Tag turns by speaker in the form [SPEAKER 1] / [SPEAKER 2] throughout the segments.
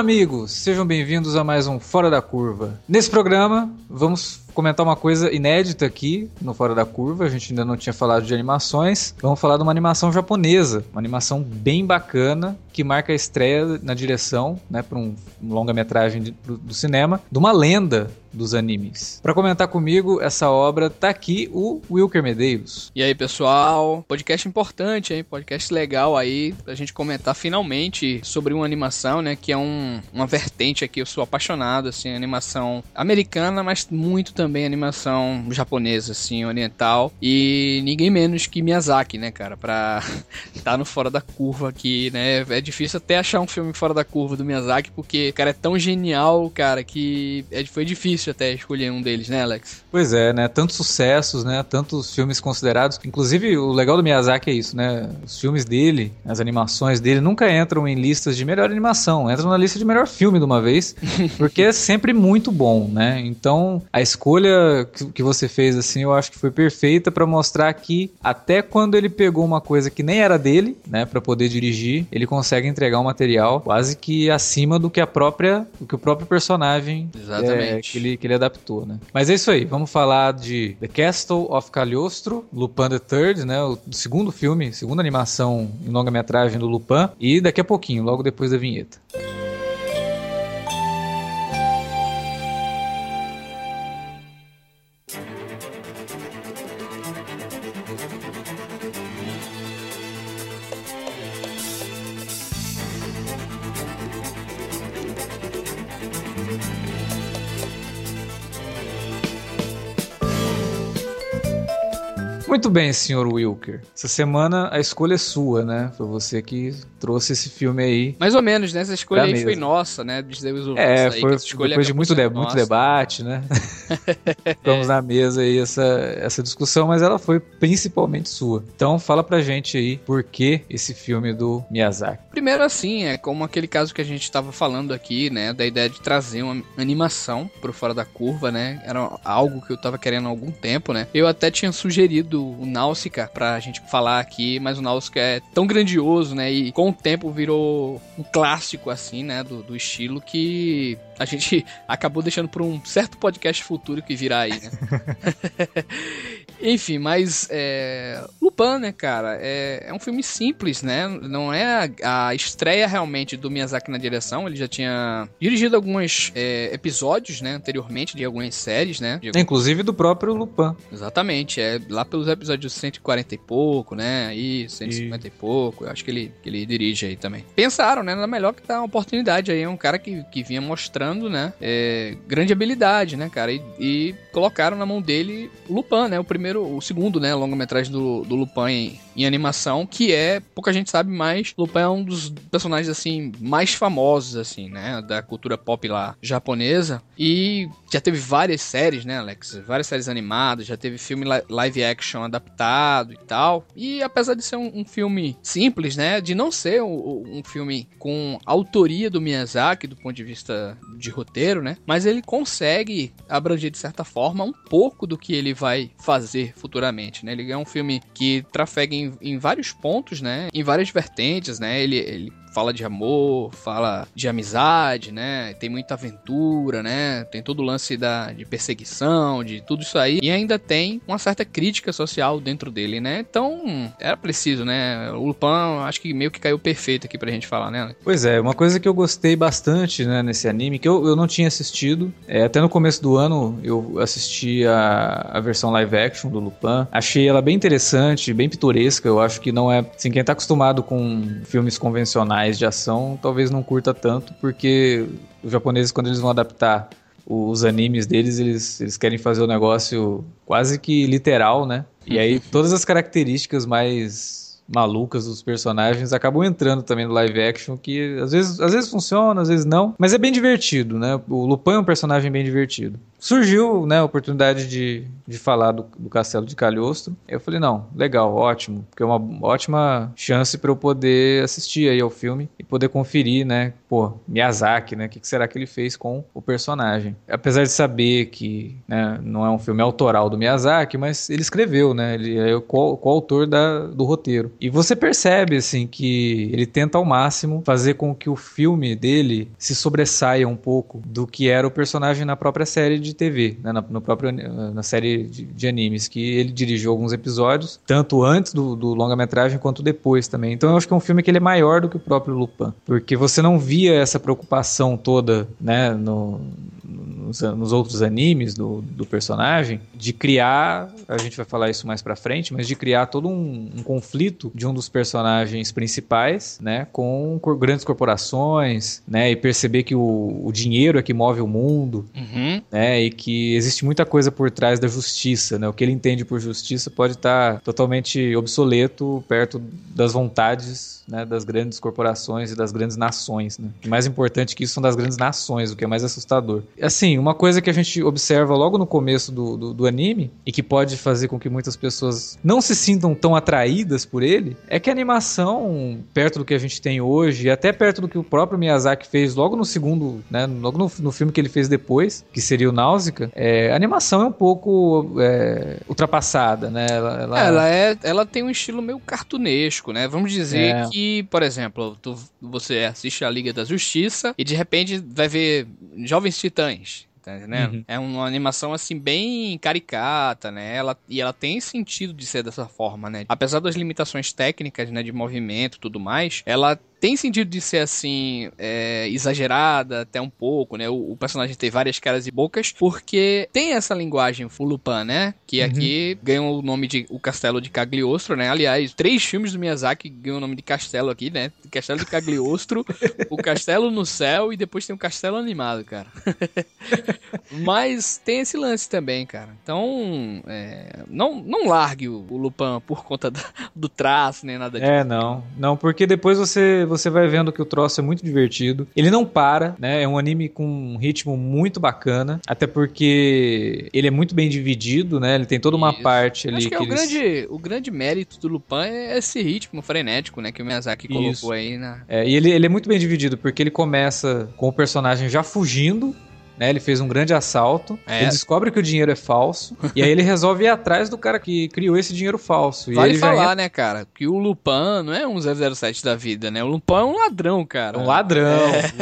[SPEAKER 1] amigos! Sejam bem-vindos a mais um Fora da Curva. Nesse programa, vamos comentar uma coisa inédita aqui no Fora da Curva. A gente ainda não tinha falado de animações. Vamos falar de uma animação japonesa, uma animação bem bacana que marca a estreia na direção, né, para um longa-metragem do cinema, de uma lenda dos animes. Para comentar comigo essa obra, tá aqui o Wilker Medeiros.
[SPEAKER 2] E aí, pessoal? Podcast importante, hein? Podcast legal aí pra gente comentar finalmente sobre uma animação, né, que é um, uma vertente aqui. Eu sou apaixonado assim, animação americana, mas muito também animação japonesa, assim, oriental. E ninguém menos que Miyazaki, né, cara, pra estar tá no fora da curva aqui, né? É difícil até achar um filme fora da curva do Miyazaki, porque o cara é tão genial, cara, que é, foi difícil até escolher um deles, né, Alex?
[SPEAKER 1] Pois é, né? Tantos sucessos, né? Tantos filmes considerados. Inclusive, o legal do Miyazaki é isso, né? Os filmes dele, as animações dele nunca entram em listas de melhor animação, entram na lista de melhor filme de uma vez, porque é sempre muito bom, né? Então, a escolha que você fez, assim, eu acho que foi perfeita para mostrar que até quando ele pegou uma coisa que nem era dele, né, para poder dirigir, ele consegue consegue entregar um material quase que acima do que a própria, do que o próprio personagem é, que, ele, que ele adaptou, né? Mas é isso aí, vamos falar de The Castle of Cagliostro, Lupin the Third, né? O segundo filme, segunda animação em longa-metragem do Lupin, e daqui a pouquinho, logo depois da vinheta. Muito bem, senhor Wilker. Essa semana a escolha é sua, né? Foi você que trouxe esse filme aí.
[SPEAKER 2] Mais ou menos, né? Essa escolha aí foi nossa, né?
[SPEAKER 1] Dos é, aí, foi depois de muito, de, muito debate, né? Ficamos na mesa aí essa, essa discussão, mas ela foi principalmente sua. Então fala pra gente aí por que esse filme do Miyazaki.
[SPEAKER 2] Primeiro assim, é como aquele caso que a gente estava falando aqui, né? Da ideia de trazer uma animação pro Fora da Curva, né? Era algo que eu tava querendo há algum tempo, né? Eu até tinha sugerido o Náusica pra gente falar aqui, mas o Náusica é tão grandioso, né? E com o tempo virou um clássico, assim, né? Do, do estilo que a gente acabou deixando por um certo podcast futuro que virá aí, né? Enfim, mas é, Lupin, né, cara, é, é, um filme simples, né? Não é a, a, estreia realmente do Miyazaki na direção. Ele já tinha dirigido alguns é, episódios, né, anteriormente de algumas séries, né?
[SPEAKER 1] De... Inclusive do próprio Lupin.
[SPEAKER 2] Exatamente, é lá pelos episódios 140 e pouco, né? Aí 150 e, e pouco. Eu acho que ele, que ele dirige aí também. Pensaram, né? Nada melhor que dar uma oportunidade aí. É um cara que, que vinha mostrando, né? É, grande habilidade, né, cara? E, e colocaram na mão dele Lupin, né? O primeiro primeiro, o segundo, né, longa-metragem do, do Lupin em, em, animação, que é, pouca gente sabe, mas Lupin é um dos personagens, assim, mais famosos, assim, né, da cultura pop lá japonesa, e já teve várias séries, né, Alex, várias séries animadas, já teve filme live action adaptado e tal, e apesar de ser um, um filme simples, né, de não ser um, um filme com autoria do Miyazaki, do ponto de vista de roteiro, né, mas ele consegue abranger, de certa forma, um pouco do que ele vai fazer futuramente, né? Ele é um filme que trafega em, em vários pontos, né? Em várias vertentes, né? Ele, ele fala de amor, fala de amizade, né? Tem muita aventura, né? Tem todo o lance da, de perseguição, de tudo isso aí. E ainda tem uma certa crítica social dentro dele, né? Então, era preciso, né? O Lupin, acho que meio que caiu perfeito aqui pra gente falar, né?
[SPEAKER 1] Pois é, uma coisa que eu gostei bastante, né, nesse anime, que eu, eu não tinha assistido, é, até no começo do ano eu assisti a, a versão live action do Lupin. Achei ela bem interessante, bem pitoresca. Eu acho que não é, assim, quem tá acostumado com filmes convencionais mais de ação, talvez não curta tanto, porque os japoneses, quando eles vão adaptar os animes deles, eles, eles querem fazer o negócio quase que literal, né? E aí todas as características mais malucas dos personagens acabam entrando também no live action, que às vezes, às vezes funciona, às vezes não, mas é bem divertido, né? O Lupin é um personagem bem divertido surgiu né, a oportunidade de, de falar do, do Castelo de Calhostro. Eu falei, não, legal, ótimo, porque é uma ótima chance para eu poder assistir aí ao filme e poder conferir, né, pô, Miyazaki, né, o que, que, será que ele fez com o personagem. Apesar de saber que né, não é um filme autoral do Miyazaki, mas ele escreveu, né, ele é o, o autor da, do roteiro. E você percebe, assim, que ele tenta ao máximo fazer com que o filme dele se sobressaia um pouco do que era o personagem na própria série de TV, né, na, no próprio, na série de, de, animes, que ele dirigiu alguns episódios, tanto antes do, do longa-metragem quanto depois também. Então eu acho que é um filme que ele é maior do que o próprio Lupin, porque você não via essa preocupação toda, né, no, nos, nos, outros animes do, do, personagem, de criar, a gente vai falar isso mais pra frente, mas de criar todo um, um conflito de um dos personagens principais, né, com cor, grandes corporações, né, e perceber que o, o dinheiro é que move o mundo, uhum. né, e que existe muita coisa por trás da justiça, né, o que ele entende por justiça pode estar tá totalmente obsoleto perto das vontades né, das grandes corporações e das grandes nações. Né? E mais importante que isso são das grandes nações, o que é mais assustador. Assim, uma coisa que a gente observa logo no começo do, do, do, anime e que pode fazer com que muitas pessoas não se sintam tão atraídas por ele é que a animação, perto do que a gente tem hoje, e até perto do que o próprio Miyazaki fez logo no segundo, né, logo no, no filme que ele fez depois, que seria o Náusea, é, a animação é um pouco é, ultrapassada, né?
[SPEAKER 2] Ela, ela... ela, é, ela tem um estilo meio cartunesco, né? Vamos dizer é. que que, por exemplo, tu, você assiste a Liga da Justiça e de repente vai ver Jovens Titãs. Entendendo? Uhum. É uma animação assim bem caricata, né? Ela, e ela tem sentido de ser dessa forma, né? Apesar das limitações técnicas, né, de movimento e tudo mais, ela tem sentido de ser assim, é, exagerada até um pouco, né? O, o, personagem tem várias caras e bocas, porque tem essa linguagem Fulupan, né? Que uhum. aqui ganhou o nome de O Castelo de Cagliostro, né? Aliás, três filmes do Miyazaki ganham o nome de castelo aqui, né? Castelo de Cagliostro, o Castelo no Céu e depois tem o Castelo Animado, cara. Mas tem esse lance também, cara. Então, é, não, não largue o, o Lupin por conta do, do traço, nem nada
[SPEAKER 1] disso. É, não. Não, porque depois você você vai vendo que o troço é muito divertido. Ele não para, né? É um anime com um ritmo muito bacana, até porque ele é muito bem dividido, né? Ele tem toda uma Isso. parte ali
[SPEAKER 2] Acho que, que é eles... o grande o grande mérito do Lupin é esse ritmo frenético, né, que o Miyazaki colocou Isso. aí na
[SPEAKER 1] É, e ele, ele é muito bem dividido porque ele começa com o personagem já fugindo né? Ele fez um grande assalto, é. ele descobre que o dinheiro é falso, e aí ele resolve ir atrás do cara que criou esse dinheiro falso.
[SPEAKER 2] Vale
[SPEAKER 1] e
[SPEAKER 2] falar, né, cara, que o Lupin não é um 007 da vida, né? O Lupin é um ladrão, cara.
[SPEAKER 1] Um ladrão, é.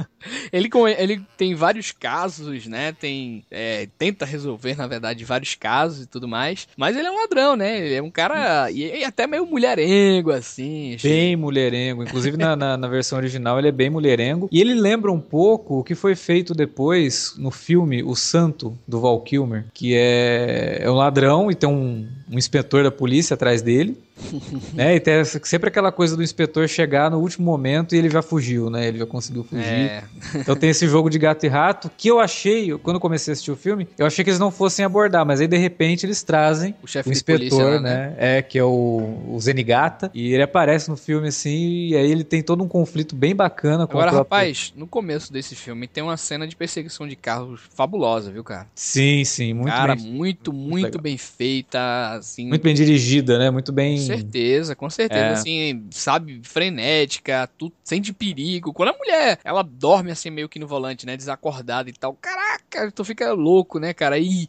[SPEAKER 2] ele, ele tem vários casos, né? Tem, é, tenta resolver, na verdade, vários casos e tudo mais, mas ele é um ladrão, né? Ele é um cara, e, até meio mulherengo, assim.
[SPEAKER 1] Bem mulherengo, inclusive na, na, na versão original ele é bem mulherengo, e ele lembra um pouco o que foi feito depois no filme O Santo, do Val Kilmer, que é, é um ladrão e tem um, um inspetor da polícia atrás dele. né? E tem sempre aquela coisa do inspetor chegar no último momento e ele já fugiu, né? Ele já conseguiu fugir. É. então tem esse jogo de gato e rato que eu achei, quando eu comecei a assistir o filme, eu achei que eles não fossem abordar, mas aí de repente eles trazem o, chefe o inspetor, polícia, né? né? É, que é o, o Zenigata, e ele aparece no filme assim, e aí ele tem todo um conflito bem bacana
[SPEAKER 2] com Agora, próprio... rapaz, no começo desse filme tem uma cena de perseguição de carros fabulosa, viu, cara?
[SPEAKER 1] Sim, sim, muito
[SPEAKER 2] cara,
[SPEAKER 1] bem.
[SPEAKER 2] muito, muito, muito bem feita, assim.
[SPEAKER 1] Muito bem dirigida, né? Muito bem
[SPEAKER 2] certeza, com certeza, é. assim, sabe, frenética, tudo, sente perigo. Quando a mulher, ela dorme assim meio que no volante, né, desacordada e tal, caraca, tu fica louco, né, cara, e...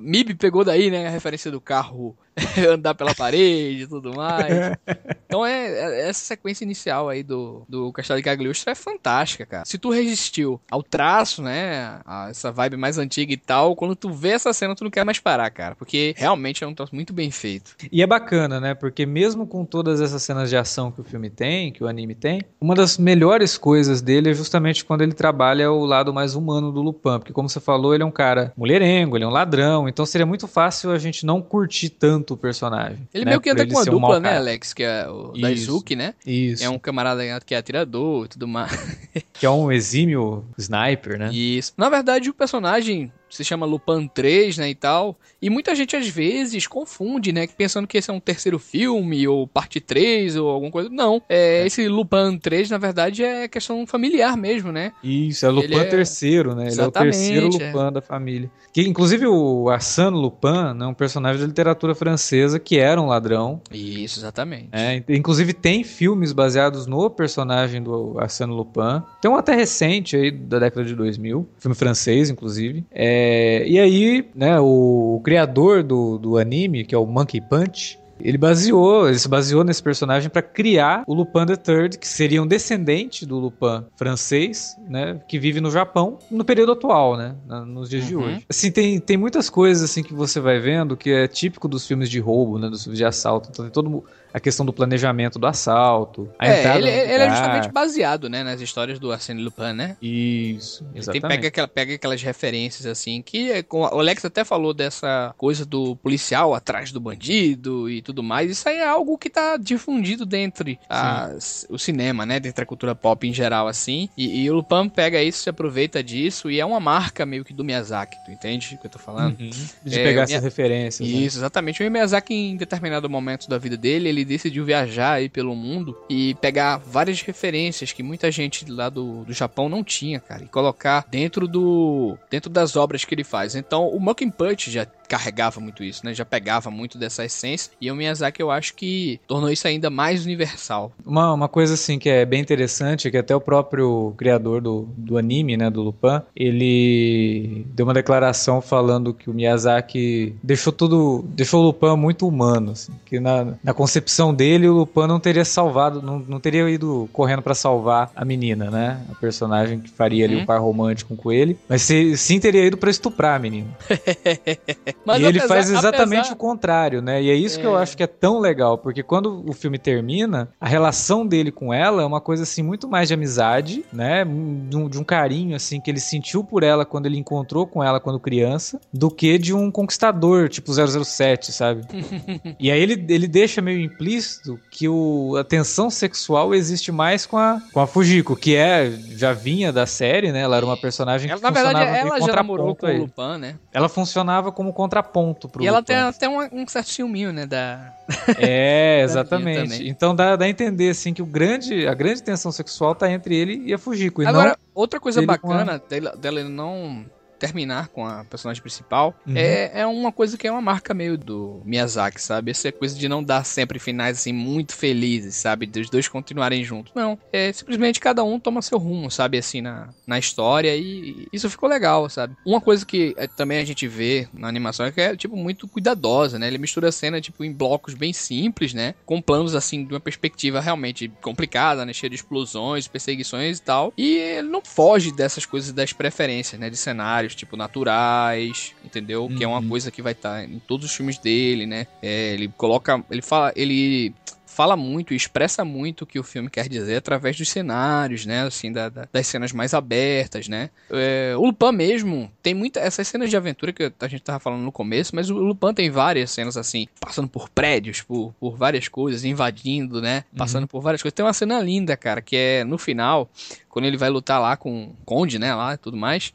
[SPEAKER 2] Mib pegou daí, né, a referência do carro andar pela parede e tudo mais. Então é, é, essa sequência inicial aí do, do Castelo de Cagliostro é fantástica, cara. Se tu resistiu ao traço, né, a essa vibe mais antiga e tal, quando tu vê essa cena tu não quer mais parar, cara, porque realmente é um troço muito bem feito.
[SPEAKER 1] E é bacana, né, porque mesmo com todas essas cenas de ação que o filme tem, que o anime tem, uma das melhores coisas dele é justamente quando ele trabalha o lado mais humano do Lupin, porque como você falou, ele é um cara mulherengo, ele é um ladrão, então seria muito fácil a gente não curtir tanto tanto o personagem.
[SPEAKER 2] Ele né? meio que anda com a dupla, um né, Alex? Que é o Isso. Daisuke, né?
[SPEAKER 1] Isso.
[SPEAKER 2] É um camarada que é atirador e tudo mais.
[SPEAKER 1] que é um exímio sniper, né?
[SPEAKER 2] Isso. Na verdade, o personagem se chama Lupin 3, né, e tal. E muita gente às vezes confunde, né, pensando que esse é um terceiro filme ou parte 3 ou alguma coisa. Não, é, é. esse Lupin 3 na verdade é questão familiar mesmo, né?
[SPEAKER 1] Isso, é Lupin é... terceiro, né? Exatamente, Ele é o terceiro é. Lupin é. da família. Que inclusive o Arsène Lupin, né, um personagem da literatura francesa que era um ladrão.
[SPEAKER 2] Isso, exatamente.
[SPEAKER 1] É, inclusive tem filmes baseados no personagem do Arsène Lupin. Tem um até recente aí da década de 2000, filme francês inclusive. É, e aí, né, o, o criador do, do anime, que é o Monkey Punch, ele baseou, ele se baseou nesse personagem para criar o Lupin the Third, que seria um descendente do Lupin francês, né, que vive no Japão no período atual, né, nos dias uhum. de hoje. Assim, tem, tem muitas coisas assim que você vai vendo que é típico dos filmes de roubo, né, dos filmes de assalto. Então tem todo a questão do planejamento do assalto, a
[SPEAKER 2] é, entrada ele, ele é justamente baseado, né, nas histórias do Arsène Lupin, né?
[SPEAKER 1] Isso,
[SPEAKER 2] exatamente. Ele pega, aquela, pega aquelas referências, assim, que é, o Alex até falou dessa coisa do policial atrás do bandido e tudo mais, isso aí é algo que tá difundido dentro as, o cinema, né, dentro da cultura pop em geral, assim, e, e, o Lupin pega isso, se aproveita disso, e é uma marca meio que do Miyazaki, tu entende o que eu tô falando? Uhum.
[SPEAKER 1] De é, pegar essas referências.
[SPEAKER 2] Né? Isso, né? exatamente. O Miyazaki, em determinado momento da vida dele, ele decidiu viajar aí pelo mundo e pegar várias referências que muita gente lá do, do Japão não tinha, cara, e colocar dentro do dentro das obras que ele faz. Então, o Mucking Punch já carregava muito isso, né? Já pegava muito dessa essência. E o Miyazaki, eu acho que tornou isso ainda mais universal.
[SPEAKER 1] Uma, uma coisa, assim, que é bem interessante é que até o próprio criador do, do anime, né, do Lupin, ele deu uma declaração falando que o Miyazaki deixou tudo, deixou o Lupin muito humano, assim, que na, na concepção dele, o Lupin não teria salvado, não, não teria ido correndo para salvar a menina, né? A personagem que faria ali o hum. um par romântico com ele, mas sim teria ido para estuprar a menina. E ele faz exatamente apesar... o contrário, né? E é isso é. que eu é. acho que é tão legal, porque quando o filme termina, a relação dele com ela é uma coisa assim muito mais de amizade, né? De um, de um carinho assim que ele sentiu por ela quando ele encontrou com ela quando criança, do que de um conquistador, tipo 007, sabe? e aí ele, ele deixa meio implícito que o, a tensão sexual existe mais com a, com a Fujiko, que é já vinha da série, né? Ela era uma personagem
[SPEAKER 2] ela, que na verdade, ela já namorou com o Lupin, né?
[SPEAKER 1] Ela funcionava como contraponto pro
[SPEAKER 2] E ela tem até um, um certo né? Da...
[SPEAKER 1] É, exatamente. então dá, dá a entender, assim, que o grande, a grande tensão sexual tá entre ele e a Fujiko. E
[SPEAKER 2] Agora, outra coisa bacana dela, dela não terminar com a personagem principal, uhum. é, é uma coisa que é uma marca meio do Miyazaki, sabe? Essa coisa de não dar sempre finais assim muito felizes, sabe? Dos dois continuarem juntos. Não, é simplesmente cada um toma seu rumo, sabe? Assim, na, na história e isso ficou legal, sabe? Uma coisa que é, também a gente vê na animação é que é, tipo, muito cuidadosa, né? Ele mistura a cena, tipo, em blocos bem simples, né? Com planos, assim, de uma perspectiva realmente complicada, né? Cheia de explosões, perseguições e tal. E ele não foge dessas coisas das preferências, né? De cenário cenários, tipo, naturais, entendeu? Uhum. Que é uma uhum. coisa que vai estar tá em todos os filmes dele, né? É, ele coloca. Ele fala. Ele fala muito e expressa muito o que o filme quer dizer através dos cenários, né? Assim, da, da, das cenas mais abertas, né? É, o Lupin mesmo tem muita. Essas cenas de aventura que a gente tava falando no começo, mas o Lupin tem várias cenas assim, passando por prédios, por, por várias coisas, invadindo, né? Passando uhum. por várias coisas. Tem uma cena linda, cara, que é no final, quando ele vai lutar lá com o Conde, né, lá e tudo mais.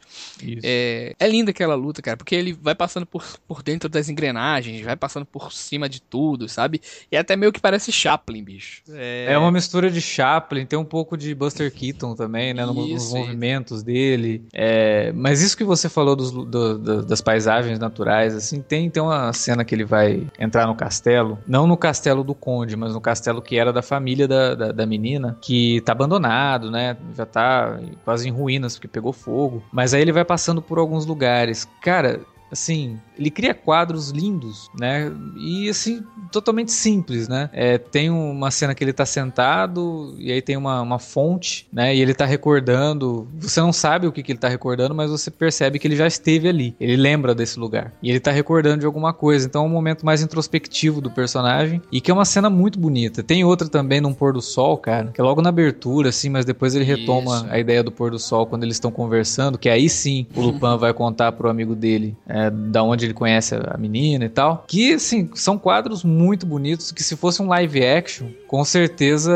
[SPEAKER 2] É, é linda aquela luta, cara, porque ele vai passando por, por dentro das engrenagens, vai passando por cima de tudo, sabe? E até meio que parece Chaplin, bicho.
[SPEAKER 1] É... é uma mistura de Chaplin, tem um pouco de Buster Keaton também, né, isso, nos movimentos dele. É, mas isso que você falou dos, do, do, das paisagens naturais, assim, tem, tem uma cena que ele vai entrar no castelo, não no castelo do Conde, mas no castelo que era da família da, da, da menina, que tá abandonado, né, já tá quase em ruínas porque pegou fogo. Mas aí ele vai passando por alguns lugares. Cara, assim, ele cria quadros lindos, né? E assim, totalmente simples, né? É, tem uma cena que ele tá sentado e aí tem uma, uma fonte, né? E ele tá recordando. Você não sabe o que, que ele tá recordando, mas você percebe que ele já esteve ali. Ele lembra desse lugar. E ele tá recordando de alguma coisa. Então é um momento mais introspectivo do personagem. E que é uma cena muito bonita. Tem outra também num pôr do sol, cara, que é logo na abertura, assim, mas depois ele retoma Isso. a ideia do pôr do sol quando eles estão conversando, que aí sim o Lupin vai contar pro amigo dele é, da onde ele ele conhece a menina e tal. Que, assim, são quadros muito bonitos que se fosse um live action, com certeza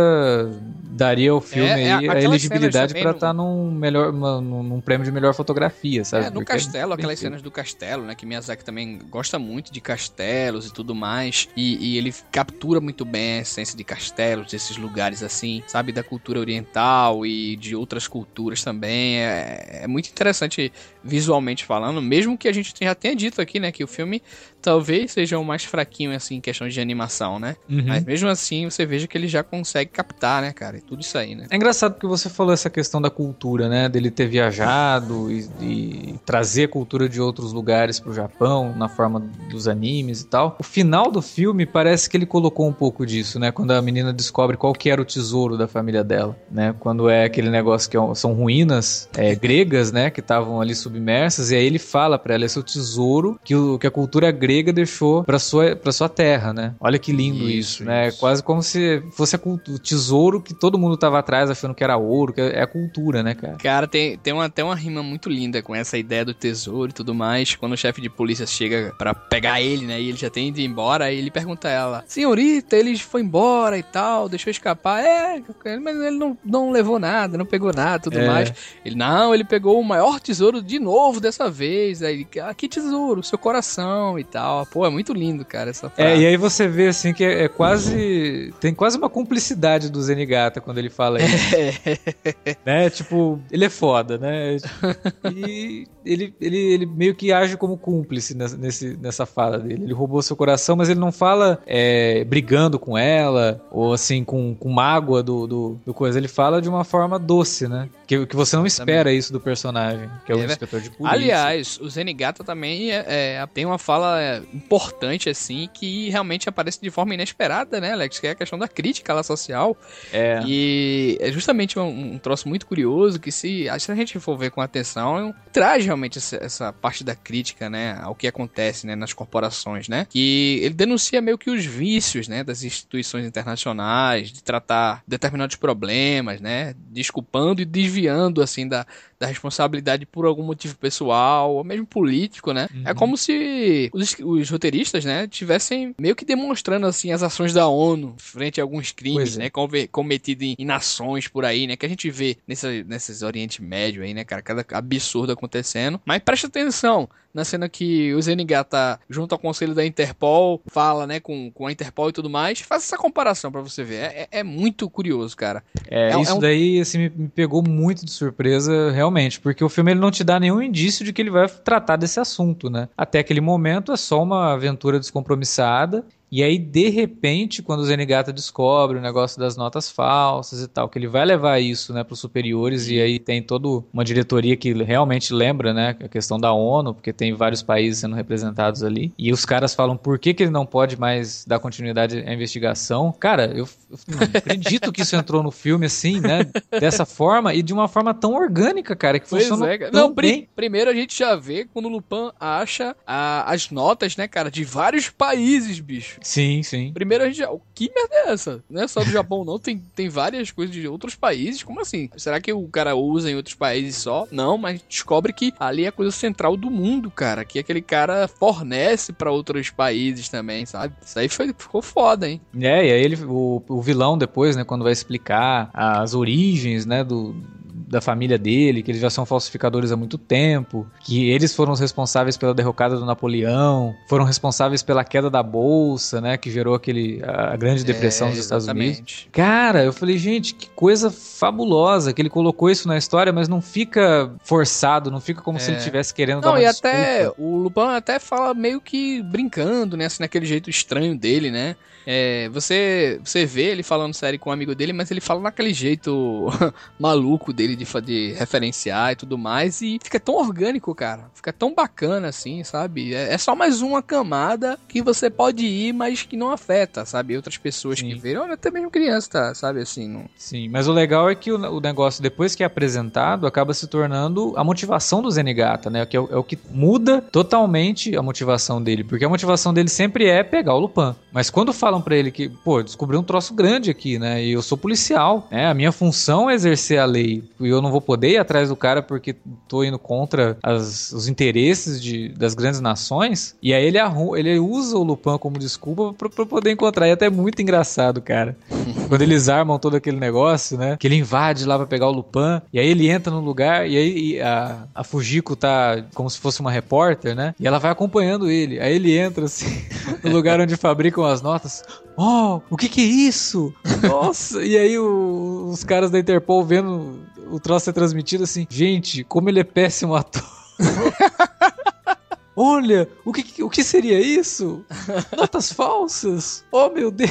[SPEAKER 1] daria ao filme é, é, aí a elegibilidade para estar tá num melhor num, num, prêmio de melhor fotografia, sabe?
[SPEAKER 2] É, no Porque é castelo, é aquelas cenas do castelo, né? Que Miyazaki também gosta muito de castelos e tudo mais. E, e, ele captura muito bem a essência de castelos, desses lugares assim, sabe? Da cultura oriental e de outras culturas também. É, é muito interessante visualmente falando, mesmo que a gente já tenha dito aqui, né? Que o filme talvez seja o mais fraquinho, assim, em questão de animação, né? Uhum. Mas mesmo assim, você veja que ele já consegue captar, né, cara? tudo isso aí, né?
[SPEAKER 1] É engraçado porque você falou essa questão da cultura, né? Dele ter viajado e, e trazer a cultura de outros lugares pro Japão, na forma dos animes e tal. O final do filme parece que ele colocou um pouco disso, né? Quando a menina descobre qual que era o tesouro da família dela, né? Quando é aquele negócio que é são ruínas é, gregas, né? Que estavam ali submersas, e aí ele fala para ela, esse é o tesouro que, o, que a cultura grega deixou para sua, pra sua terra, né? Olha que lindo isso, isso né? Isso. Quase como se fosse o tesouro que todo mundo tava atrás achando que era ouro, que é a cultura, né, cara?
[SPEAKER 2] Cara, tem, tem uma, até uma rima muito linda com essa ideia do tesouro e tudo mais. Quando o chefe de polícia chega para pegar ele, né? E ele já tem ido embora, aí ele pergunta a ela: Senhorita, ele foi embora e tal, deixou escapar. É, mas ele não, não levou nada, não pegou nada tudo é. mais. Ele, não, ele pegou o maior tesouro de novo dessa vez. Aí, ah, que tesouro? Seu coração e tal. Pô, é muito lindo, cara, essa frase.
[SPEAKER 1] É, e aí você vê assim que é, é quase. Tem quase uma cumplicidade do Zenigata quando ele fala isso. É. né? Tipo, ele é foda, né? E ele, ele, ele meio que age como cúmplice nessa, nesse, nessa fala dele. Ele roubou seu coração, mas ele não fala é, brigando com ela, ou assim, com, com mágoa do, do, do, coisa. Ele fala de uma forma doce, né? Que, que você não espera isso do personagem, que é o é, inspetor de polícia.
[SPEAKER 2] Aliás, o Zenigata também é, é, tem uma fala é, importante, assim, que realmente aparece de forma inesperada, né, Alex? Que é a questão da crítica lá social. É. E é justamente um, um troço muito curioso que se, se a gente for ver com atenção, traz realmente essa, essa, parte da crítica, né, ao que acontece, né, nas corporações, né? Que ele denuncia meio que os vícios, né, das instituições internacionais, de tratar determinados problemas, né, desculpando e desviando, assim, da, da responsabilidade por algum motivo pessoal, ou mesmo político, né? É uhum. É como se os, os, roteiristas, né, tivessem meio que demonstrando, assim, as ações da ONU frente a alguns crimes, é. né, cometidos em, em, nações por aí, né, que a gente vê nessa, nesses Oriente Médio aí, né, cara, cada absurdo acontecendo. Mas presta atenção, na cena que o Zenigata tá junto ao conselho da Interpol, fala, né, com, com a Interpol e tudo mais. Faz essa comparação para você ver. É, é, muito curioso, cara.
[SPEAKER 1] É, é isso é um... daí, assim, me, me, pegou muito de surpresa, realmente, porque o filme ele não te dá nenhum indício de que ele vai tratar desse assunto, né? Até aquele momento é só uma aventura descompromissada e aí, de repente, quando o Zenigata descobre o negócio das notas falsas e tal, que ele vai levar isso, né, para os superiores, e aí tem toda uma diretoria que realmente lembra, né, a questão da ONU, porque tem vários países sendo representados ali, e os caras falam por que, que ele não pode mais dar continuidade à investigação. Cara, eu, eu não acredito que isso entrou no filme assim, né, dessa forma, e de uma forma tão orgânica, cara, que funciona é,
[SPEAKER 2] Não, primeiro a gente já vê quando o Lupin acha a, as notas, né, cara, de vários países, bicho.
[SPEAKER 1] Sim, sim.
[SPEAKER 2] Primeiro a gente já. Que merda é essa? Não é só do Japão, não. Tem, tem várias coisas de outros países. Como assim? Será que o cara usa em outros países só? Não, mas descobre que ali é a coisa central do mundo, cara. Que aquele cara fornece para outros países também, sabe? Isso aí foi, ficou foda, hein?
[SPEAKER 1] É, e aí ele, o, o vilão depois, né, quando vai explicar as origens, né, do, da família dele, que eles já são falsificadores há muito tempo, que eles foram os responsáveis pela derrocada do Napoleão, foram responsáveis pela queda da bolsa, né, que gerou aquele a grande é, depressão é, dos Estados Unidos. Cara, eu falei, gente, que coisa fabulosa que ele colocou isso na história, mas não fica forçado, não fica como é. se ele estivesse querendo não, dar uma e
[SPEAKER 2] desculpa. até o Lupin até fala meio que brincando, né, assim, naquele jeito estranho dele, né? É, você, você vê ele falando sério com um amigo dele, mas ele fala naquele jeito maluco dele de, de referenciar e tudo mais. E fica tão orgânico, cara. Fica tão bacana assim, sabe? É, é só mais uma camada que você pode ir, mas que não afeta, sabe? Outras pessoas Sim. que veem, ou até mesmo criança, tá? Sabe assim? Não...
[SPEAKER 1] Sim, mas o legal é que o, o, negócio, depois que é apresentado, acaba se tornando a motivação do Zenigata, né? Que é, é o que muda totalmente a motivação dele. Porque a motivação dele sempre é pegar o Lupin. Mas quando fala falam para ele que, pô, descobri um troço grande aqui, né? E eu sou policial, né? A minha função é exercer a lei. E eu não vou poder ir atrás do cara porque tô indo contra as, os interesses de, das grandes nações. E aí ele, arrum, ele usa o Lupin como desculpa pra, pra poder encontrar. E até é muito engraçado, cara. Quando eles armam todo aquele negócio, né? Que ele invade lá pra pegar o Lupin. E aí ele entra no lugar e aí a, a Fujiko tá como se fosse uma repórter, né? E ela vai acompanhando ele. Aí ele entra assim no lugar onde fabricam as notas. Oh, o que que é isso? Nossa! e aí o, os caras da Interpol vendo o troço ser transmitido assim, gente, como ele é péssimo ator. Olha, o que, o que seria isso? Notas falsas? Oh, meu Deus!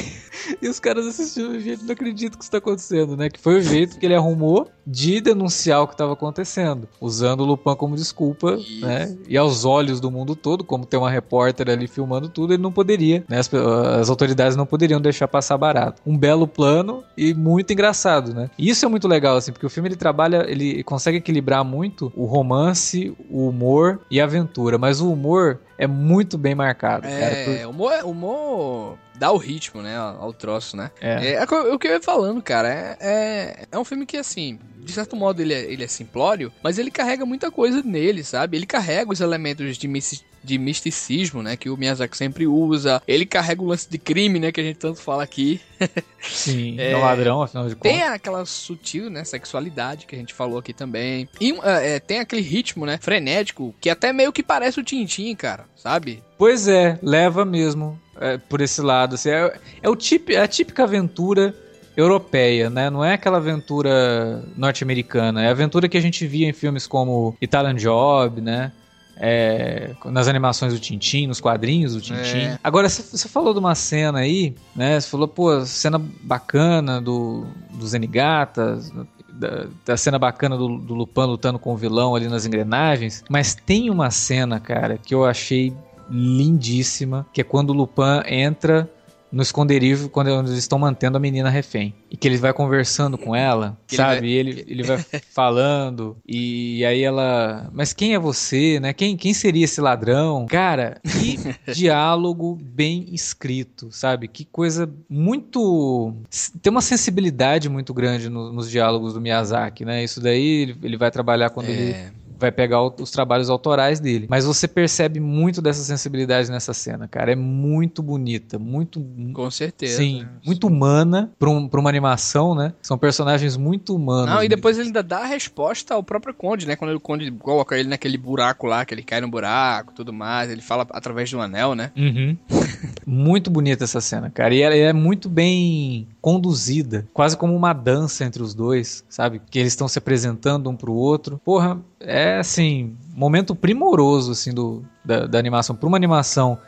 [SPEAKER 1] E os caras assistindo, gente, não acredito que isso tá acontecendo, né? Que foi o jeito que ele arrumou de denunciar o que estava acontecendo, usando o Lupin como desculpa, isso. né? E aos olhos do mundo todo, como tem uma repórter ali filmando tudo, ele não poderia, né? As, as autoridades não poderiam deixar passar barato. Um belo plano e muito engraçado, né? E isso é muito legal, assim, porque o filme ele trabalha, ele consegue equilibrar muito o romance, o humor e a aventura, mas o humor é muito bem marcado.
[SPEAKER 2] É,
[SPEAKER 1] cara,
[SPEAKER 2] por... humor, humor dá o ritmo, né, ao troço, né?
[SPEAKER 1] É.
[SPEAKER 2] é, é o que eu ia falando, cara. É, é, é um filme que, assim, de certo modo ele é, ele é simplório, mas ele carrega muita coisa nele, sabe? Ele carrega os elementos de, de misticismo, né? Que o Miyazaki sempre usa. Ele carrega o lance de crime, né? Que a gente tanto fala aqui.
[SPEAKER 1] Sim, é, é um ladrão, afinal de
[SPEAKER 2] contas. Tem aquela sutil, né? Sexualidade que a gente falou aqui também. E é, tem aquele ritmo, né? Frenético, que até meio que parece o Tintin, cara, sabe?
[SPEAKER 1] Pois é, leva mesmo é, por esse lado. Assim, é, é, o tip, é a típica aventura europeia, né? Não é aquela aventura norte-americana. É a aventura que a gente via em filmes como Italian Job, né? É, nas animações do Tintin, nos quadrinhos do Tintin. É. Agora, você falou de uma cena aí, né? Você falou, pô, cena bacana do, dos Zenigatas, da, da, cena bacana do, do Lupin lutando com o vilão ali nas engrenagens. Mas tem uma cena, cara, que eu achei lindíssima, que é quando o Lupin entra no esconderijo quando eles estão mantendo a menina refém. E que ele vai conversando com ela, sabe? Ele vai... Ele, ele vai falando, e aí ela. Mas quem é você, né? Quem, quem seria esse ladrão? Cara, que diálogo bem escrito, sabe? Que coisa muito. Tem uma sensibilidade muito grande no, nos diálogos do Miyazaki, né? Isso daí ele, ele vai trabalhar quando é... ele vai pegar os trabalhos autorais dele. Mas você percebe muito dessa sensibilidade nessa cena, cara. É muito bonita, muito.
[SPEAKER 2] Com certeza.
[SPEAKER 1] Sim, muito humana pra, um, pra uma animação, né? São personagens muito humanos.
[SPEAKER 2] Não, e depois ele ainda dá a resposta ao próprio Conde, né? Quando o Conde coloca ele naquele buraco lá, que ele cai no buraco tudo mais. Ele fala através de um anel, né?
[SPEAKER 1] Uhum. muito bonita essa cena, cara. E ela é muito bem conduzida, quase como uma dança entre os dois, sabe? Que eles estão se apresentando um pro outro. Porra, é assim, momento primoroso assim do, da, da animação. Para uma animação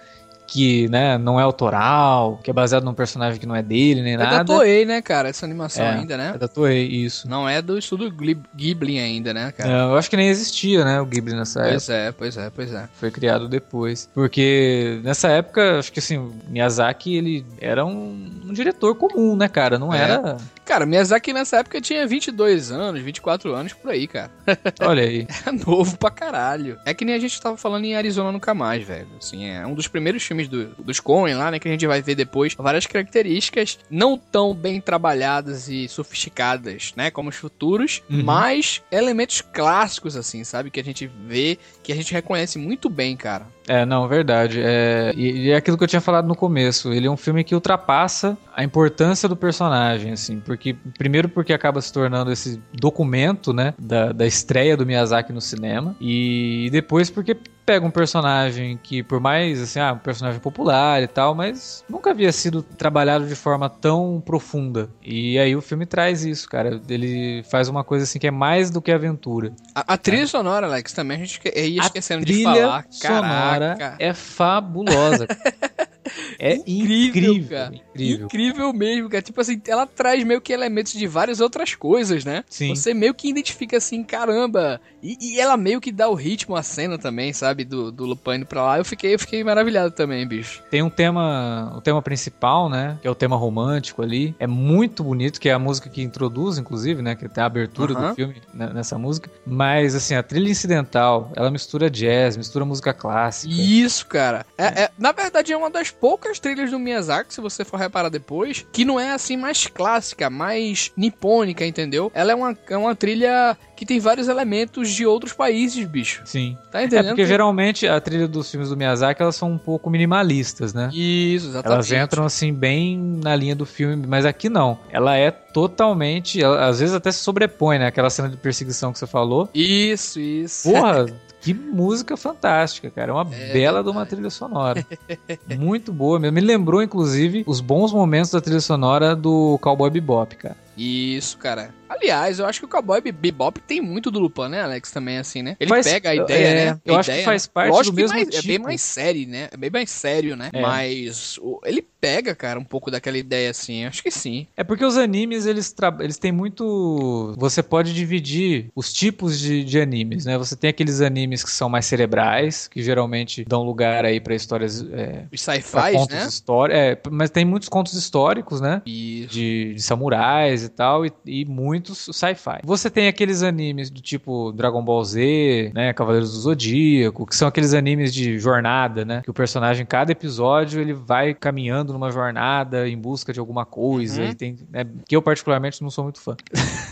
[SPEAKER 1] que né, não é autoral, que é baseado num personagem que não é dele, nem é nada. É da
[SPEAKER 2] Toei, né, cara, essa animação é, ainda, né?
[SPEAKER 1] É da Toei, isso.
[SPEAKER 2] Não é do estúdio Ghibli ainda, né, cara?
[SPEAKER 1] É, eu acho que nem existia, né, o Ghibli nessa
[SPEAKER 2] pois
[SPEAKER 1] época.
[SPEAKER 2] Pois é, pois é, pois é.
[SPEAKER 1] Foi criado depois. Porque nessa época, acho que assim, Miyazaki, ele era um, um diretor comum, né, cara? Não é. era...
[SPEAKER 2] Cara, Miyazaki nessa época tinha 22 anos, 24 anos, por aí, cara.
[SPEAKER 1] Olha aí.
[SPEAKER 2] é novo pra caralho. É que nem a gente tava falando em Arizona Nunca Mais, velho. Assim, é um dos primeiros filmes filmes do, dos Coen lá, né? Que a gente vai ver depois. Várias características não tão bem trabalhadas e sofisticadas, né? Como os futuros, uhum. mas elementos clássicos, assim, sabe? Que a gente vê, que a gente reconhece muito bem, cara.
[SPEAKER 1] É, não, verdade. É, e, e, é aquilo que eu tinha falado no começo. Ele é um filme que ultrapassa a importância do personagem, assim. Porque, primeiro porque acaba se tornando esse documento, né? Da, da estreia do Miyazaki no cinema. E depois porque pega um personagem que, por mais, assim, ah, um personagem popular e tal, mas nunca havia sido trabalhado de forma tão profunda. E aí o filme traz isso, cara. Ele faz uma coisa assim que é mais do que aventura.
[SPEAKER 2] A, a trilha é. sonora, Alex, também a gente ia esquecendo de falar.
[SPEAKER 1] Sonora Caraca. é fabulosa. É incrível, incrível,
[SPEAKER 2] cara. Incrível. incrível mesmo, cara. Tipo assim, ela traz meio que elementos de várias outras coisas, né?
[SPEAKER 1] Sim.
[SPEAKER 2] Você meio que identifica assim, caramba. E, e ela meio que dá o ritmo à cena também, sabe? Do, do Lupin indo pra lá. Eu fiquei, eu fiquei maravilhado também, bicho.
[SPEAKER 1] Tem um tema, o tema principal, né? Que é o tema romântico ali. É muito bonito, que é a música que introduz, inclusive, né? Que tem a abertura do filme né, nessa música. Mas, assim, a trilha incidental, ela mistura jazz, mistura música clássica.
[SPEAKER 2] Isso, cara. É, é na verdade, é uma das poucas trilhas do Miyazaki, se você for reparar depois, que não é assim mais clássica, mais nipônica, entendeu? Ela é uma, é uma trilha que tem vários elementos de outros países, bicho.
[SPEAKER 1] Sim.
[SPEAKER 2] Tá entendendo?
[SPEAKER 1] É porque geralmente a trilha dos filmes do Miyazaki, elas são um pouco minimalistas, né?
[SPEAKER 2] Isso, exatamente.
[SPEAKER 1] Elas entram assim bem na linha do filme, mas aqui não. Ela é totalmente, ela, às vezes até se sobrepõe, né? Aquela cena de perseguição que você falou.
[SPEAKER 2] Isso, isso.
[SPEAKER 1] Porra, Que música fantástica, cara. É uma é, bela de uma trilha sonora. Muito boa mesmo. Me lembrou, inclusive, os bons momentos da trilha sonora do Cowboy Bebop, cara.
[SPEAKER 2] Isso, cara. Aliás, eu acho que o Cowboy Bebop tem muito do Lupin, né, Alex? Também, assim, né? Ele
[SPEAKER 1] Faz-
[SPEAKER 2] pega a ideia,
[SPEAKER 1] é,
[SPEAKER 2] né?
[SPEAKER 1] eu
[SPEAKER 2] A
[SPEAKER 1] acho que faz
[SPEAKER 2] né?
[SPEAKER 1] parte
[SPEAKER 2] Lógico
[SPEAKER 1] do
[SPEAKER 2] que
[SPEAKER 1] mesmo
[SPEAKER 2] mais- É bem
[SPEAKER 1] tipo.
[SPEAKER 2] mais sério, né? É bem mais sério, né?
[SPEAKER 1] É.
[SPEAKER 2] Mas o- ele pega, cara, um pouco daquela ideia, assim. Acho que sim.
[SPEAKER 1] É porque os animes, eles, eles têm muito. Você pode dividir os tipos de, de animes, né? Você tem aqueles animes que são mais cerebrais, que geralmente dão lugar aí pra histórias. É,
[SPEAKER 2] Os sci-fi, né?
[SPEAKER 1] históricos. É, mas tem muitos contos históricos, né?
[SPEAKER 2] Isso.
[SPEAKER 1] De, de samurais e tal, e, e muitos sci-fi. Você tem aqueles animes do tipo Dragon Ball Z, né? Cavaleiros do Zodíaco, que são aqueles animes de jornada, né? Que o personagem, cada episódio, ele vai caminhando numa jornada em busca de alguma coisa.
[SPEAKER 2] Uhum.
[SPEAKER 1] E tem, né, que eu, particularmente, não sou muito fã.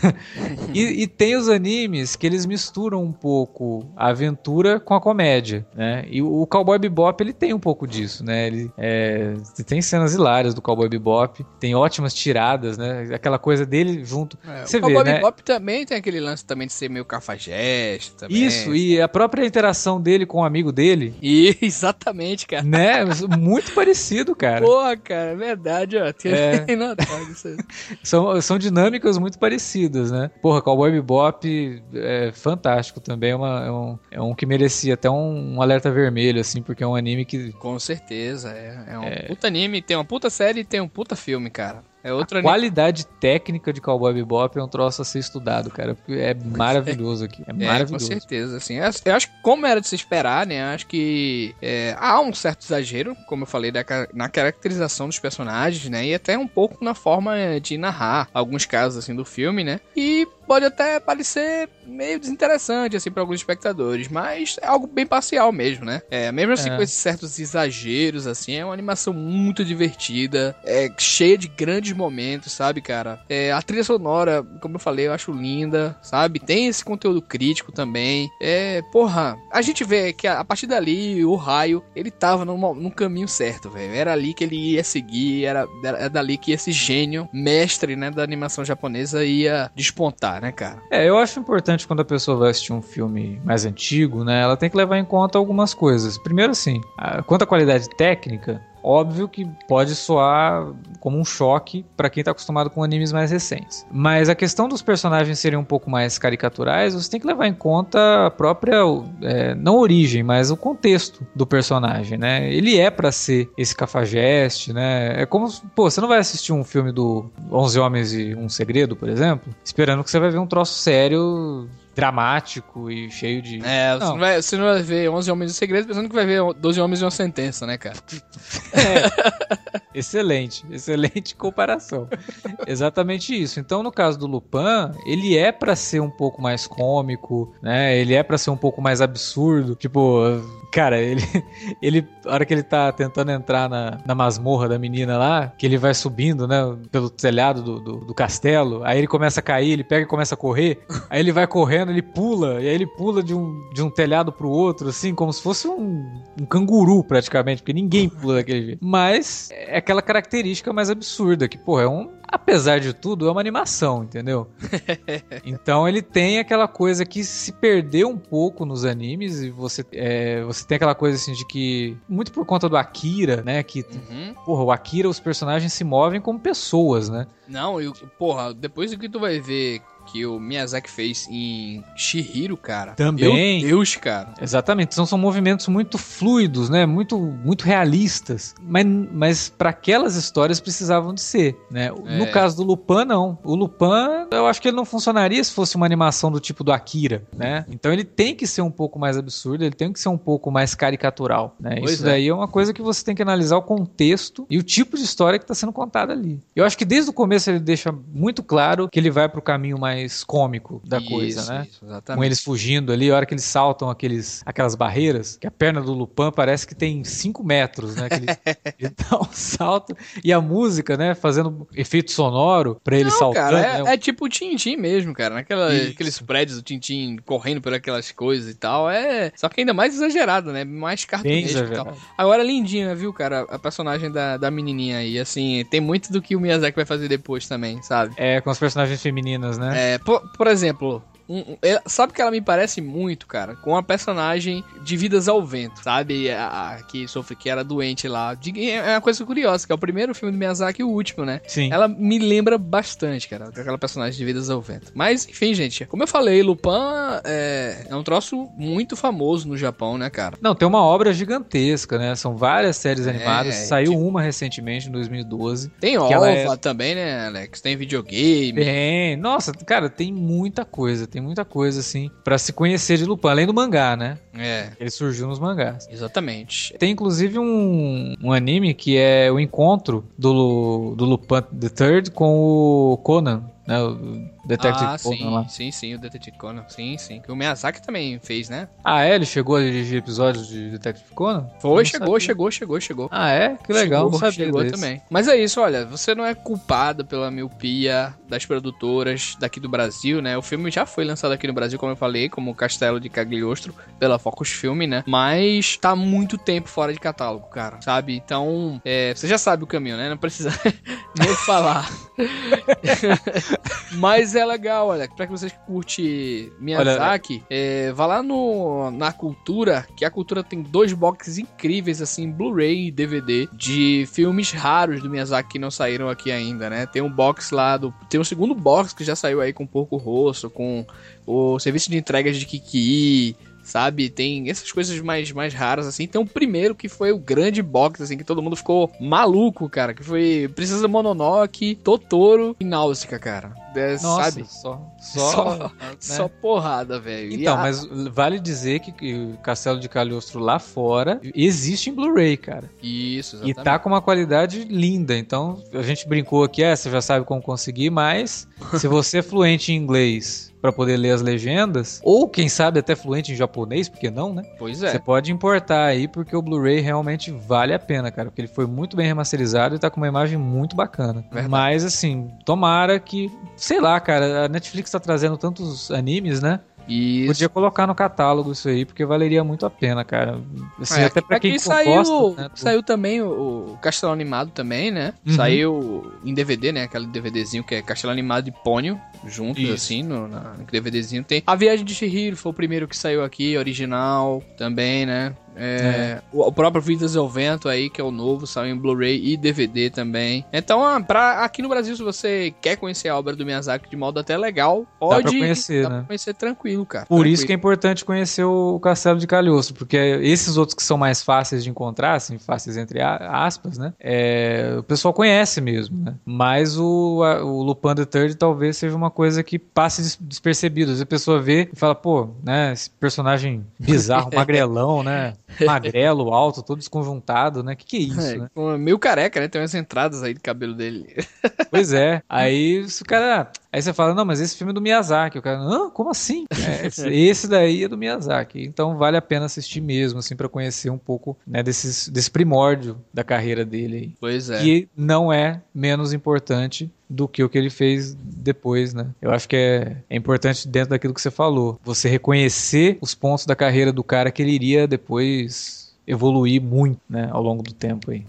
[SPEAKER 1] e, e tem os animes que eles misturam um pouco a aventura com a comédia, né? E o, o Cowboy Bebop, ele tem um pouco disso, né? Ele é, tem cenas hilárias do Cowboy Bebop, tem ótimas tiradas, né? Aquela coisa dele junto.
[SPEAKER 2] É,
[SPEAKER 1] Você
[SPEAKER 2] o
[SPEAKER 1] vê,
[SPEAKER 2] Cowboy
[SPEAKER 1] né?
[SPEAKER 2] Bebop também tem aquele lance também de ser meio cafajeste também.
[SPEAKER 1] Isso, e a própria interação dele com o amigo dele,
[SPEAKER 2] E, exatamente, cara.
[SPEAKER 1] né? Muito parecido, cara.
[SPEAKER 2] Porra, cara, é verdade, ó. Tem
[SPEAKER 1] É.
[SPEAKER 2] notado isso aí.
[SPEAKER 1] São, são dinâmicas muito parecidas, né? Porra, Cowboy Bebop é fantástico também. É, uma- é um, é um que merecia até um, um alerta vermelho, assim, porque é um anime que.
[SPEAKER 2] Com certeza, é, é um puta anime, tem uma puta série e tem um puta filme, cara. É outro
[SPEAKER 1] A qualidade técnica de Cowboy Bebop é um troço a ser estudado, cara. Porque é maravilhoso aqui. É
[SPEAKER 2] É, com
[SPEAKER 1] maravilhoso.
[SPEAKER 2] certeza, assim. Eu, eu acho que como era de se esperar, né? Acho que é, há um certo exagero, como eu falei, da na caracterização dos personagens, né? E até um pouco na forma de narrar alguns casos, assim, do filme, né? E pode até parecer meio desinteressante, assim, para alguns espectadores, mas é algo bem parcial mesmo, né? É, mesmo assim,
[SPEAKER 1] É.
[SPEAKER 2] com esses certos exageros, assim, é uma animação muito divertida, é cheia de grandes momentos, sabe, cara? É, a trilha sonora, como eu falei, eu acho linda, sabe? Tem esse conteúdo crítico também. É, porra, a gente vê que a, a partir dali, o raio, ele tava numa- num caminho certo, velho. Era ali que ele ia seguir, era, era, era dali que esse gênio, mestre, né, da animação japonesa ia despontar, né, cara?
[SPEAKER 1] É, eu acho importante quando a pessoa vai assistir um filme mais antigo, né? Ela tem que levar em conta algumas coisas. Primeiro, assim, a- quanto à qualidade técnica, óbvio que pode soar como um choque pra quem tá acostumado com animes mais recentes. Mas a questão dos personagens serem um pouco mais caricaturais, você tem que levar em conta a própria, é, não origem, mas o contexto do personagem, né? Ele é pra ser esse cafajeste, né? É como, pô, você não vai assistir um filme do 11 Homens e um Segredo, por exemplo, esperando que você vai ver um troço sério, dramático e cheio de...
[SPEAKER 2] É, você
[SPEAKER 1] Não.
[SPEAKER 2] não, vai, você não vai ver 11 Homens de Segredo pensando que vai ver 12 Homens e uma Sentença, né, cara?
[SPEAKER 1] Excelente, excelente comparação. Exatamente isso. Então, no caso do Lupin, ele é pra ser um pouco mais cômico, né? Ele é pra ser um pouco mais absurdo. Tipo, cara, ele, ele, a hora que ele tá tentando entrar na, na masmorra da menina lá, que ele vai subindo, né, pelo telhado do, do, do castelo, aí ele começa a cair, ele pega e começa a correr, aí ele vai correndo, ele pula, e aí ele pula de um, de um telhado pro outro, assim, como se fosse um, um canguru, praticamente, porque ninguém pula daquele jeito. Mas é aquela característica mais absurda, que, pô, é um. Apesar de tudo, é uma animação, entendeu? então ele tem aquela coisa que se perdeu um pouco nos animes, e você, é, você tem aquela coisa assim de que. Muito por conta do Akira, né? Que,
[SPEAKER 2] Uhum.
[SPEAKER 1] porra, o Akira, os personagens se movem como pessoas, né?
[SPEAKER 2] Não, eu, porra, depois do que tu vai ver que o Miyazaki fez em Shihiro, cara.
[SPEAKER 1] Também.
[SPEAKER 2] Meu Deus, cara.
[SPEAKER 1] Exatamente, são, são movimentos muito fluidos, né? Muito, muito realistas. Mas, mas para aquelas histórias precisavam de ser, né? No
[SPEAKER 2] É.
[SPEAKER 1] caso do Lupin, não. O Lupin, eu acho que ele não funcionaria se fosse uma animação do tipo do Akira, né? Então ele tem que ser um pouco mais absurdo, ele tem que ser um pouco mais caricatural, né?
[SPEAKER 2] Pois
[SPEAKER 1] Isso
[SPEAKER 2] é.
[SPEAKER 1] daí é uma coisa que você tem que analisar o contexto e o tipo de história que está sendo contada ali. Eu acho que desde o começo ele deixa muito claro que ele vai pro caminho mais cômico da coisa,
[SPEAKER 2] Isso,
[SPEAKER 1] né?
[SPEAKER 2] isso,
[SPEAKER 1] com
[SPEAKER 2] exatamente.
[SPEAKER 1] eles fugindo ali, a hora que eles saltam aqueles, aquelas barreiras, que a perna do Lupin parece que tem 5 metros, né? Que ele, ele dá um salto e a música, né? Fazendo efeito sonoro pra ele
[SPEAKER 2] Não,
[SPEAKER 1] saltando.
[SPEAKER 2] cara, é,
[SPEAKER 1] né?
[SPEAKER 2] é tipo o Tintin mesmo, cara. Naquela,
[SPEAKER 1] Isso.
[SPEAKER 2] aqueles prédios do Tintin correndo por aquelas coisas e tal. É. Só que ainda mais exagerado, né? Mais cartunesco e tal. Agora, lindinha, viu, cara? A personagem da, da menininha aí. Assim, tem muito do que o Miyazaki vai fazer depois também, sabe?
[SPEAKER 1] É, com as personagens femininas, né?
[SPEAKER 2] É, por, por exemplo, um, ela, sabe que ela me parece muito, cara, com a personagem de Vidas ao Vento, sabe? A, a que sofre, que era doente lá. De, é uma coisa curiosa, que é o primeiro filme do Miyazaki e o último, né?
[SPEAKER 1] Sim.
[SPEAKER 2] Ela me lembra bastante, cara, aquela personagem de Vidas ao Vento. Mas, enfim, gente, como eu falei, Lupin é, é um troço muito famoso no Japão, né, cara?
[SPEAKER 1] Não, tem uma obra gigantesca, né? São várias séries animadas. É, Saiu tipo... uma recentemente, em 2012.
[SPEAKER 2] Tem OVA é... também, né, Alex? Tem videogame.
[SPEAKER 1] Tem. Nossa, cara, tem muita coisa. Tem muita coisa, assim, para se conhecer de Lupin. Além do mangá, né?
[SPEAKER 2] É.
[SPEAKER 1] Ele surgiu nos mangás.
[SPEAKER 2] Exatamente.
[SPEAKER 1] Tem, inclusive, um, um anime que é o encontro do, do Lupin the Third com o Conan, né? Detective
[SPEAKER 2] ah,
[SPEAKER 1] Conan
[SPEAKER 2] sim,
[SPEAKER 1] lá.
[SPEAKER 2] sim, sim, o Detective Conan. Sim, sim. Que o Miyazaki também fez, né?
[SPEAKER 1] Ah, é? Ele chegou a dirigir episódios de Detective Conan?
[SPEAKER 2] Foi, chegou, sabia. chegou, chegou, chegou.
[SPEAKER 1] Ah, é? Que legal,
[SPEAKER 2] chegou,
[SPEAKER 1] não sabia
[SPEAKER 2] Chegou
[SPEAKER 1] desse.
[SPEAKER 2] também. Mas é isso, olha, você não é culpado pela miopia das produtoras daqui do Brasil, né? O filme já foi lançado aqui no Brasil, como eu falei, como Castelo de Cagliostro, pela Focus Film, né? Mas tá muito tempo fora de catálogo, cara, sabe? Então, é, você já sabe o caminho, né? Não precisa nem falar. Mas é legal, olha, pra que vocês que curte Miyazaki, é, vá lá no, na Cultura, que a Cultura tem dois boxes incríveis, assim, Blu-ray e DVD, de filmes raros do Miyazaki que não saíram aqui ainda, né? Tem um box lá do... Tem um segundo box que já saiu aí com Porco Rosso, com o serviço de entregas de Kiki, sabe? Tem essas coisas mais, mais raras, assim. Tem o primeiro que foi o grande box, assim, que todo mundo ficou maluco, cara. Que foi Princesa Mononoke, Totoro e Náusica, cara. É,
[SPEAKER 1] Nossa,
[SPEAKER 2] sabe?
[SPEAKER 1] Só,
[SPEAKER 2] só,
[SPEAKER 1] só, né?
[SPEAKER 2] só porrada, velho.
[SPEAKER 1] Então,
[SPEAKER 2] a...
[SPEAKER 1] mas vale dizer que, o Castelo de Cagliostro lá fora existe em Blu-ray, cara.
[SPEAKER 2] Isso, exatamente.
[SPEAKER 1] E tá com uma qualidade linda. Então, a gente brincou aqui, é, você já sabe como conseguir, mas se você é fluente em inglês para poder ler as legendas, ou quem sabe até fluente em japonês, porque não, né?
[SPEAKER 2] Pois é.
[SPEAKER 1] Você pode importar aí, porque o Blu-ray realmente vale a pena, cara, porque ele foi muito bem remasterizado e tá com uma imagem muito bacana.
[SPEAKER 2] Verdade.
[SPEAKER 1] Mas assim, tomara que, sei lá, cara, a Netflix tá trazendo tantos animes, né?
[SPEAKER 2] Isso.
[SPEAKER 1] Podia colocar no catálogo isso aí, porque valeria muito a pena, cara. Assim,
[SPEAKER 2] É,
[SPEAKER 1] até pra
[SPEAKER 2] aqui
[SPEAKER 1] quem
[SPEAKER 2] saiu,
[SPEAKER 1] gosta, né,
[SPEAKER 2] saiu também o, o Castelo Animado também, né?
[SPEAKER 1] Uhum.
[SPEAKER 2] Saiu em DVD, né? Aquele DVDzinho que é Castelo Animado e Pônio, juntos
[SPEAKER 1] Isso.
[SPEAKER 2] assim, no, na, no DVDzinho. Tem A Viagem de Chihiro, foi o primeiro que saiu aqui, original também, né? É, O, o próprio Vidas ao Vento aí, que é o novo, saiu em Blu-ray e DVD também. Então, ah, pra, aqui no Brasil, se você quer conhecer a obra do Miyazaki de modo até legal, pode
[SPEAKER 1] pra conhecer,
[SPEAKER 2] dá
[SPEAKER 1] né?
[SPEAKER 2] pra conhecer tranquilo, cara.
[SPEAKER 1] Por isso que é importante conhecer o Castelo de Calhosto, porque esses outros que são mais fáceis de encontrar, assim, fáceis entre aspas, né? é, o pessoal conhece mesmo, né? Mas o, a- o Lupin the Third talvez seja uma coisa que passe des- despercebido. Às vezes a pessoa vê e fala, pô, né? Esse personagem bizarro, magrelão, né? Magrelo, alto, todo desconjuntado, né? Que que é isso,
[SPEAKER 2] É,
[SPEAKER 1] né?
[SPEAKER 2] meio careca, né? Tem umas entradas aí de cabelo dele.
[SPEAKER 1] Pois é. Aí o cara. Aí você fala, não, mas esse filme é do Miyazaki. O cara, Hã? como assim? É, esse, esse daí é do Miyazaki. Então vale a pena assistir mesmo, assim, pra conhecer um pouco né, desses, desse primórdio da carreira dele.
[SPEAKER 2] Pois é.
[SPEAKER 1] Que não é menos importante do que o que ele fez depois, né? Eu acho que é, é importante dentro daquilo que você falou. Você reconhecer os pontos da carreira do cara que ele iria depois evoluir muito, né? Ao longo do tempo aí.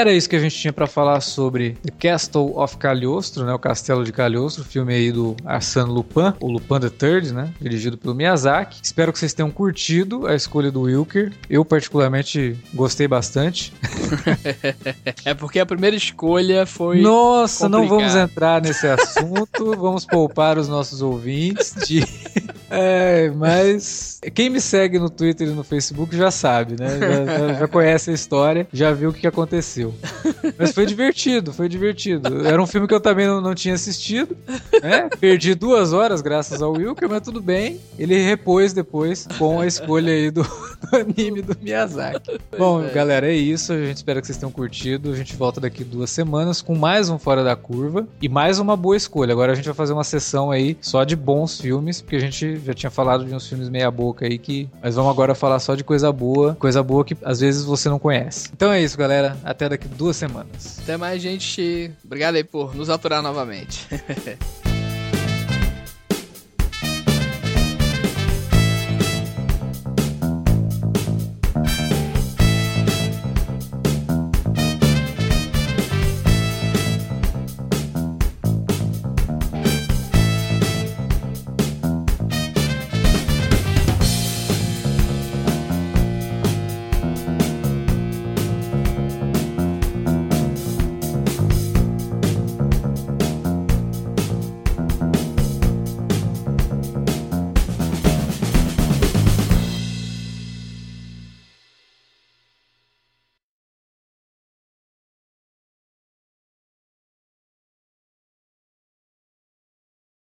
[SPEAKER 1] Era isso que a gente tinha pra falar sobre The Castle of Cagliostro, né? O Castelo de Cagliostro, filme aí do Arsène Lupin, o Lupin the Third, né? Dirigido pelo Miyazaki. Espero que vocês tenham curtido a escolha do Wilker. Eu particularmente gostei bastante.
[SPEAKER 2] É porque a primeira escolha foi.
[SPEAKER 1] Nossa, não
[SPEAKER 2] complicado.
[SPEAKER 1] vamos entrar nesse assunto. vamos poupar os nossos ouvintes de. É, mas quem me segue no Twitter e no Facebook já sabe, né? Já, já- já conhece a história, já viu o que que aconteceu. Mas foi divertido, foi divertido. Era um filme que eu também não, não tinha assistido, né? Perdi duas horas graças ao Wilker, mas tudo bem. Ele repôs depois com a escolha aí do, do anime do Miyazaki. Bom,
[SPEAKER 2] é.
[SPEAKER 1] galera, é isso. A gente espera que vocês tenham curtido. A gente volta daqui duas semanas com mais um Fora da Curva e mais uma boa escolha. Agora a gente vai fazer uma sessão aí só de bons filmes, porque a gente já tinha falado de uns filmes meia boca aí que. Mas vamos agora falar só de coisa boa, coisa boa que às vezes você não conhece. Então é isso, galera. Até daqui duas semanas.
[SPEAKER 2] Até mais, gente. Obrigado aí por nos aturar novamente.